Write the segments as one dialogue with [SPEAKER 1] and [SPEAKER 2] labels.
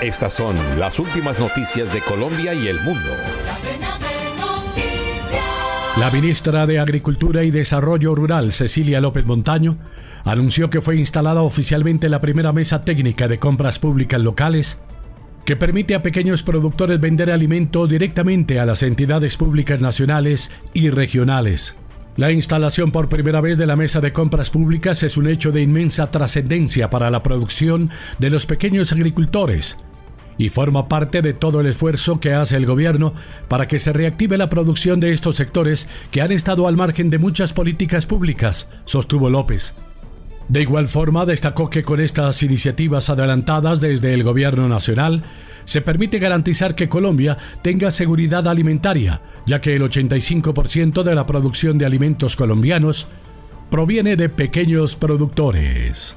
[SPEAKER 1] Estas son las últimas noticias de Colombia y el mundo.
[SPEAKER 2] La ministra de Agricultura y Desarrollo Rural, Cecilia López Montaño, anunció que fue instalada oficialmente la primera mesa técnica de compras públicas locales que permite a pequeños productores vender alimentos directamente a las entidades públicas nacionales y regionales. La instalación por primera vez de la mesa de compras públicas es un hecho de inmensa trascendencia para la producción de los pequeños agricultores y forma parte de todo el esfuerzo que hace el gobierno para que se reactive la producción de estos sectores que han estado al margen de muchas políticas públicas, sostuvo López. De igual forma, destacó que con estas iniciativas adelantadas desde el Gobierno Nacional, se permite garantizar que Colombia tenga seguridad alimentaria, ya que el 85% de la producción de alimentos colombianos proviene de pequeños productores.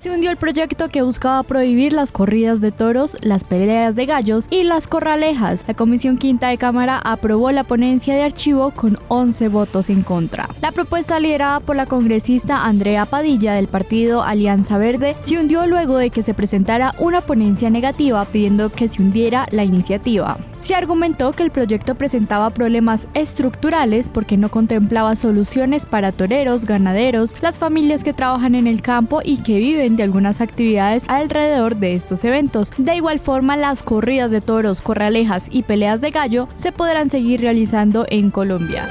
[SPEAKER 3] Se hundió el proyecto que buscaba prohibir las corridas de toros, las peleas de gallos y las corralejas. La Comisión Quinta de Cámara aprobó la ponencia de archivo con 11 votos en contra. La propuesta liderada por la congresista Andrea Padilla del partido Alianza Verde se hundió luego de que se presentara una ponencia negativa pidiendo que se hundiera la iniciativa. Se argumentó que el proyecto presentaba problemas estructurales porque no contemplaba soluciones para toreros, ganaderos, las familias que trabajan en el campo y que viven de algunas actividades alrededor de estos eventos. De igual forma, las corridas de toros, corralejas y peleas de gallo se podrán seguir realizando en Colombia.